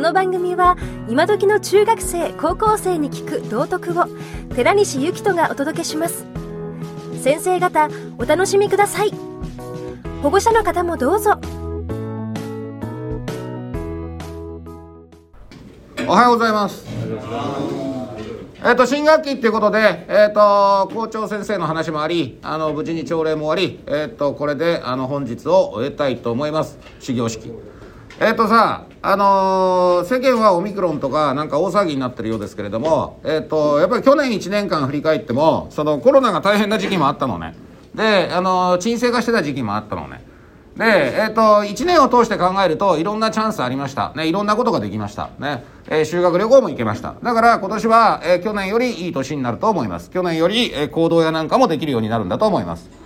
の番組は今時の中学生高校生に聞く道徳を寺西幸人がお届けします先生方お楽しみください保護者の方もどうぞおはようございます。えっ、と、新学期っていうことで、えっ、と、校長先生の話もあり、あの、無事に朝礼も終わり、えっ、と、これで、あの、本日を終えたいと思います。始業式。えっ、とさ、あのー世間はオミクロンとかなんか大騒ぎになってるようですけれども、えっ、と、やっぱり去年1年間振り返っても、そのコロナが大変な時期もあったのね。で、あのー沈静化してた時期もあったのね。で、えっ、と、1年を通して考えると、いろんなチャンスありました。ね、いろんなことができました。ね、えー修学旅行も行けました。だから、今年は、え去年よりいい年になると思います。去年より、え行動やなんかもできるようになるんだと思います。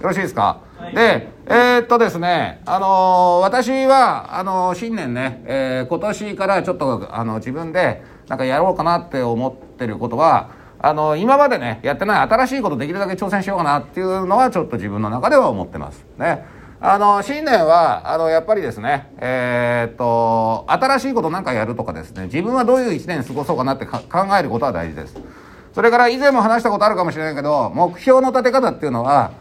よろしいですか、で、えーっとですね、あのー私は、あのー新年ね、えー今年からちょっと、あの自分で、なんかやろうかなって思ってることは、あの今までね、やってない新しいことできるだけ挑戦しようかなっていうのは、ちょっと自分の中では思ってます。ね。あの、新年は、あの、やっぱりですね、えーっと、新しいことなんかやるとかですね、自分はどういう一年過ごそうかなってか考えることは大事です。それから以前も話したことあるかもしれないけど、目標の立て方っていうのは、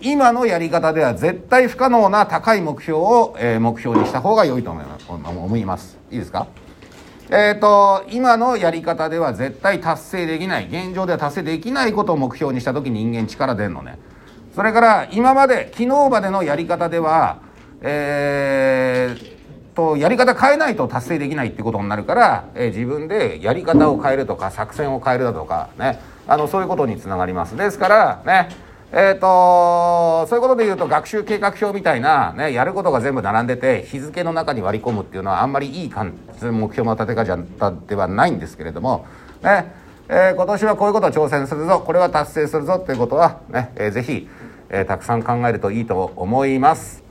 今のやり方では絶対不可能な高い目標を、えー目標にした方が良いと思います。思います。いいですか？えっ、と今のやり方では絶対達成できない現状では達成できないことを目標にした時人間力出んのね。それから今まで昨日までのやり方ではえーとやり方変えないと達成できないってことになるから、えー自分でやり方を変えるとか作戦を変えるだとかね。あのそういうことにつながります。ですからね。えー、とそういうことで言うと学習計画表みたいな、ね、やることが全部並んでて日付の中に割り込むっていうのはあんまりいい感じ目標の立て方ではないんですけれども、ねえー今年はこういうことを挑戦するぞこれは達成するぞっていうことはね、えーぜひ、えーたくさん考えるといいと思います。